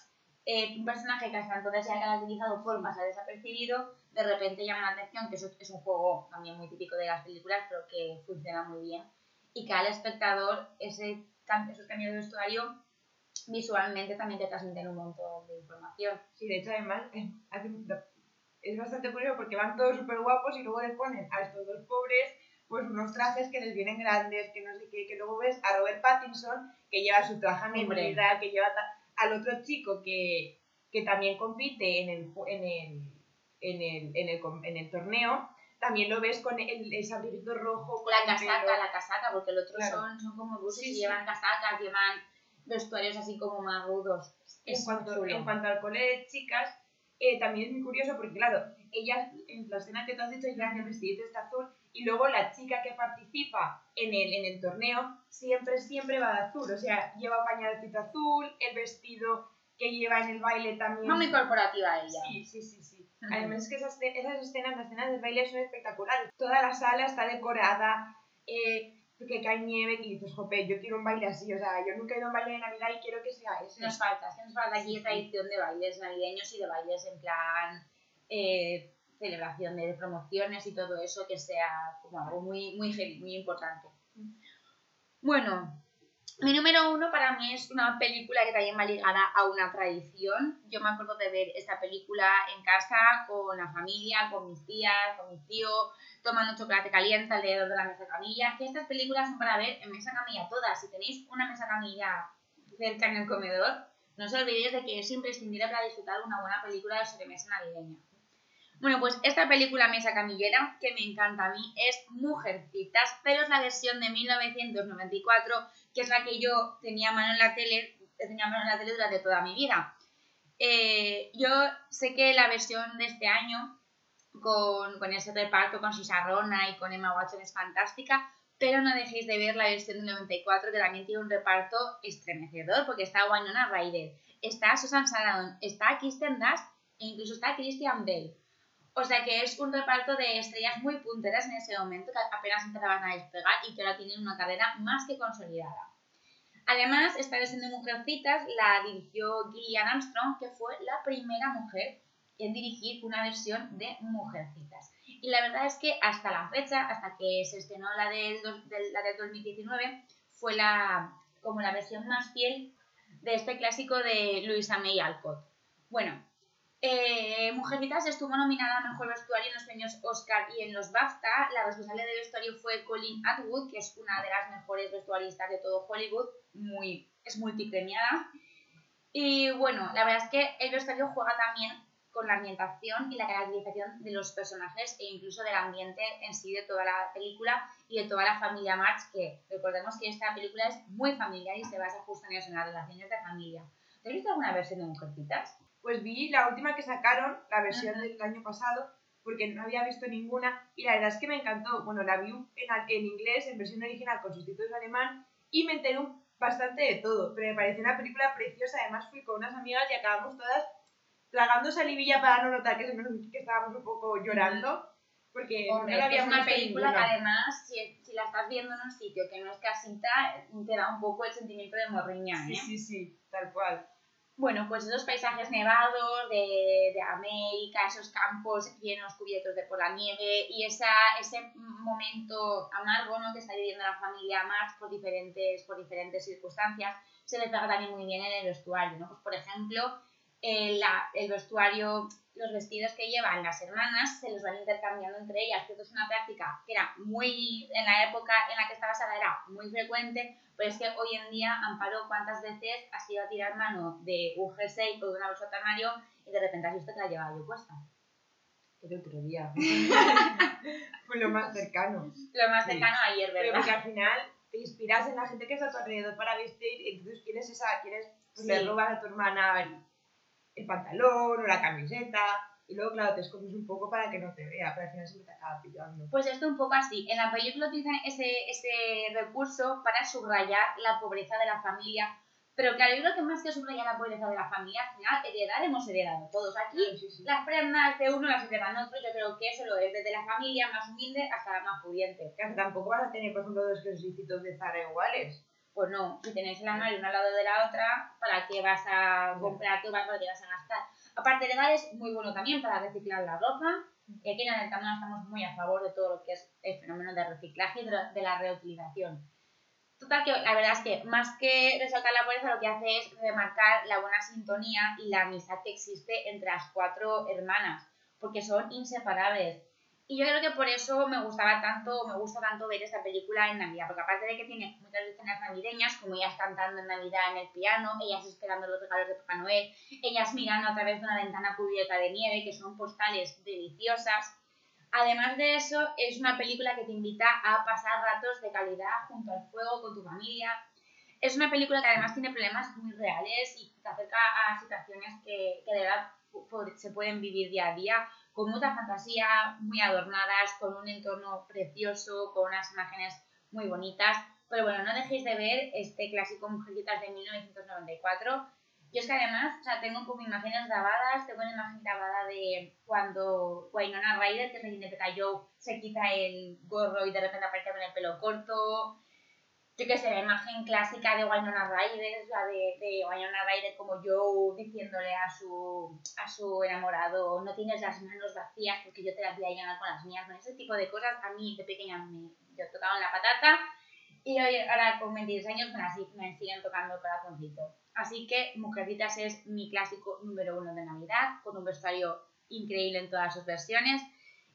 eh, un personaje que hasta entonces se ha caracterizado por pasar desapercibido, de repente llama la atención, que eso es un juego también muy típico de las películas, pero que funciona muy bien, y que al espectador ese, esos cambios de vestuario visualmente también te transmiten un montón de información. Sí, de hecho, además, es bastante curioso porque van todos súper guapos y luego le ponen a estos dos pobres pues unos trajes que les vienen grandes, que no sé qué, que luego ves a Robert Pattinson que lleva su traje medida, que lleva al otro chico que, que también compite en el, en el, en el, en el, en el torneo, también lo ves con el, el abriguito rojo, con La casaca, pelo. la casaca, porque el otro Claro. son, son como buses Sí, y sí. llevan casacas, llevan vestuarios así como más rudos. en cuanto, en cuanto al cole de chicas, eh, también es muy curioso porque, claro, ellas, en la escena que tú has dicho, llevan el vestidito este azul y luego la chica que participa en el, en el torneo siempre, siempre va de azul. O sea, lleva pañalcito azul, el vestido que lleva en el baile también. No muy corporativa ella. Sí, sí, sí, sí. Además es que esas, esas escenas, las escenas del baile son espectaculares. Toda la sala está decorada, eh, que cae nieve y dices, jope, yo quiero un baile así. O sea, yo nunca he ido a un baile de Navidad y quiero que sea ese. Nos falta, es que nos falta aquí tradición de bailes navideños y de bailes en plan eh, celebración de promociones y todo eso que sea como algo muy, muy heavy, muy importante. Bueno, mi número uno para mí es una película que también va ligada a una tradición. Yo me acuerdo de ver esta película en casa con la familia, con mis tías, con mi tío, tomando chocolate caliente alrededor de la mesa camilla. Que estas películas son para ver en mesa camilla todas. Si tenéis una mesa camilla cerca en el comedor, no os olvidéis de que es imprescindible para disfrutar una buena película de sobremesa navideña. Bueno, pues esta película Mesa Camillera, que me encanta a mí, es Mujercitas, pero es la versión de 1994, que es la que yo tenía mano en la tele, tenía mano en la tele durante toda mi vida. Eh, yo sé que la versión de este año, con, con ese reparto con Sisarrona y con Emma Watson, es fantástica, pero no dejéis de ver la versión del 94, que también tiene un reparto estremecedor, porque está Winona Ryder, está Susan Sarandon, está Kirsten Dunst e incluso está Christian Bale. O sea que es un reparto de estrellas muy punteras en ese momento, que apenas empezaban a despegar y que ahora tienen una carrera más que consolidada. Además, esta versión de Mujercitas la dirigió Gillian Armstrong, que fue la primera mujer en dirigir una versión de Mujercitas. Y la verdad es que hasta la fecha, hasta que se estrenó la del, del- la del 2019, fue la, como la versión más fiel de este clásico de Louisa May Alcott. Bueno, eh, Mujercitas estuvo nominada a Mejor Vestuario en los premios Oscar y en los BAFTA. La responsable de vestuario fue Colleen Atwood, que es una de las mejores vestuaristas de todo Hollywood, muy, es multipremiada. Y bueno, la verdad es que el vestuario juega también con la ambientación y la caracterización de los personajes e incluso del ambiente en sí de toda la película y de toda la familia March, que recordemos que esta película es muy familiar y se basa justo en en las relaciones de familia. ¿Te has visto alguna versión de Mujercitas? Pues vi la última que sacaron, la versión del año pasado, porque no había visto ninguna y la verdad es que me encantó. Bueno, la vi en, en inglés, en versión original con subtítulos en alemán y me enteré bastante de todo, pero me pareció una película preciosa. Además fui con unas amigas y acabamos todas tragando salivilla para no notar que, que estábamos un poco llorando. Porque Hombre, no es una película que además, si, si, la estás viendo en un sitio que no es casita, te da un poco el sentimiento de morriña, ¿eh? Sí, sí, sí, tal cual. Bueno, pues esos paisajes nevados de, de, América, esos campos llenos cubiertos de por la nieve y esa, ese momento amargo ¿no? que está viviendo la familia Max por diferentes, por diferentes circunstancias, se le pega también muy bien en el vestuario. ¿no? Pues, por ejemplo, el, el vestuario, los vestidos que llevan las hermanas se los van intercambiando entre ellas, que esto es una práctica que era muy, en la época en la que estaba basada era muy frecuente, pero es que hoy en día, Amparo, ¿cuántas veces has ido a tirar mano de un jersey o de una bolsa de armario y de repente has visto que la llevaba yo puesta? El otro día. Fue lo más cercano. Lo más cercano ayer, ¿verdad? Pero porque al final te inspiras en la gente que está a tu alrededor para vestir y entonces quieres esa, quieres, pues, le robas a tu hermana el pantalón o la camiseta. Y luego, claro, te escondes un poco para que no te vea, pero al final siempre te acaba pillando. Pues esto un poco así. En la película utilizan ese, ese recurso para subrayar la pobreza de la familia. Pero claro, yo creo que más que subrayar la pobreza de la familia, al final heredar hemos heredado todos. Aquí las prendas de uno las heredan otros, yo creo que eso lo es desde la familia más humilde hasta la más pudiente. Que tampoco vas a tener, por ejemplo, dos closecitos de Zara iguales. Pues no, si tenéis el armario uno al lado de la otra, ¿para qué vas a comprar tú? ¿Para qué vas a gastar? Aparte, legal es muy bueno también para reciclar la ropa. Y aquí en el Altamona estamos muy a favor de todo lo que es el fenómeno de reciclaje y de la reutilización. Total, que la verdad es que más que resaltar la pobreza, lo que hace es remarcar la buena sintonía y la amistad que existe entre las cuatro hermanas, porque son inseparables. Y yo creo que por eso me gustaba tanto, me gusta tanto ver esta película en Navidad, porque aparte de que tiene muchas escenas navideñas, como ellas cantando en Navidad en el piano, ellas esperando los regalos de Papá Noel, ellas mirando a través de una ventana cubierta de nieve, que son postales deliciosas. Además de eso, es una película que te invita a pasar ratos de calidad junto al fuego con tu familia. Es una película que además tiene problemas muy reales y te acerca a situaciones que, que de verdad se pueden vivir día a día con mucha fantasía, muy adornadas, con un entorno precioso, con unas imágenes muy bonitas. Pero bueno, no dejéis de ver este clásico Mujercitas de 1994. Yo es que además, o sea, tengo como imágenes grabadas, tengo una imagen grabada de cuando Wynonna Ryder, que es el interpreta Joe, se quita el gorro y de repente aparece con el pelo corto yo qué sé, la imagen clásica de Winona Ryder, la de, de Winona Ryder como Joe diciéndole a su, a su enamorado, no tienes las manos vacías porque yo te las voy a llenar con las mías. ese tipo de cosas a mí de pequeña me, yo tocaba en la patata y hoy, ahora con 22 años me, me siguen tocando el corazoncito. Así que Mujercitas es mi clásico número uno de Navidad, con un vestuario increíble en todas sus versiones.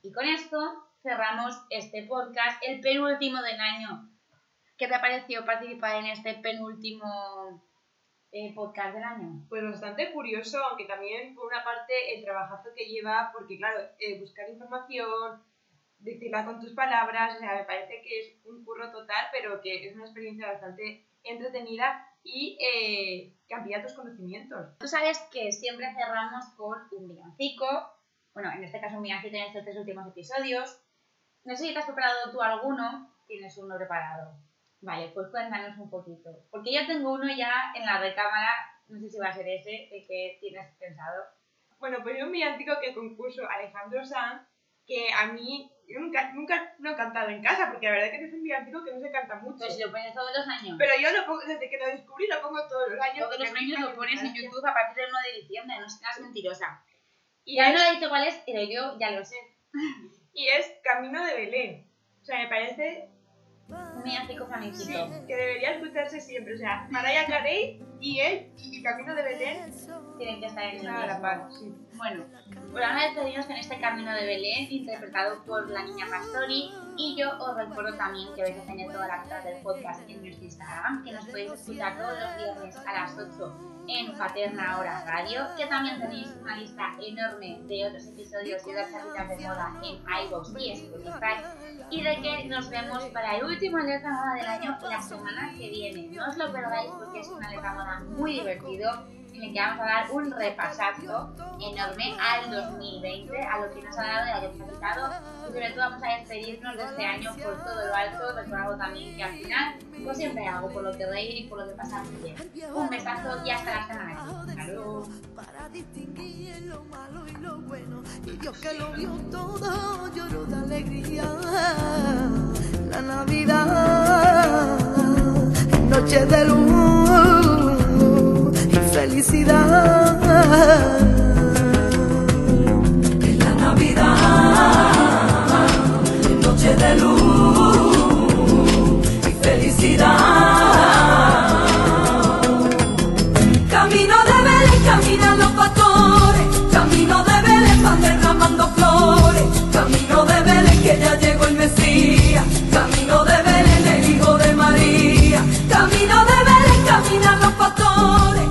Y con esto cerramos este podcast, el penúltimo del año ¿Qué te ha parecido participar en este penúltimo eh, podcast del año? Pues bastante curioso, aunque también por una parte el trabajazo que lleva, porque claro, eh, buscar información, decirla con tus palabras, o sea, me parece que es un curro total, pero que es una experiencia bastante entretenida y eh, que amplía tus conocimientos. Tú sabes que siempre cerramos con un villancico, bueno, en este caso un villancico en estos tres últimos episodios. No sé si te has preparado tú alguno, tienes uno preparado. Vale, pues cuéntanos un poquito. Porque yo tengo uno ya en la recámara, no sé si va a ser ese, el que tienes pensado. Bueno, pues es un villancico que compuso Alejandro Sanz, que a mí yo nunca, nunca lo he cantado en casa, porque la verdad es que es un villancico que no se canta mucho. Pues lo pones todos los años. Pero yo lo pongo, desde que lo descubrí lo pongo todos los años. Todos los años lo pones en YouTube a partir del 1 de diciembre, no seas mentirosa. Y ya no he dicho cuál es, pero yo ya lo sé. y es Camino de Belén. O sea, me parece Un villancico Sí, flamenquito. que debería escucharse siempre. O sea, Mariah Carey y él y Camino de Belén Tienen que estar en el a la par. Sí. Bueno, pues vamos a despedirnos con este Camino de Belén, interpretado por la niña Pastori. Y yo os recuerdo también que vais a tener todas las notas del podcast en nuestro Instagram, que nos podéis escuchar todos los viernes a las 8 en Paterna Hora Radio, que también tenéis una lista enorme de otros episodios y otras charlitas de moda en iVoox y Spotify. Y de que nos vemos para el último Alerta Moda del año la semana que viene. No os lo perdáis porque es un Alerta Moda muy divertido en el que vamos a dar un repasazo enorme al 2020, a lo que nos ha dado y a lo que ha quitado. Y sobre todo vamos a despedirnos de este año por todo lo alto, recordando también que al final pues siempre hay algo por lo que reír y por lo que pasar bien. Un besazo y hasta la semana para distinguir lo malo y lo bueno. Y Dios que lo vio todo lloró de alegría. La Navidad, noche de luz felicidad. En la Navidad, noche de luz y felicidad. Camino de Belén, caminan los pastores, camino de Belén van derramando flores, camino de Belén que ya llegó el Mesías, camino de Belén el Hijo de María, camino de Belén caminan los pastores.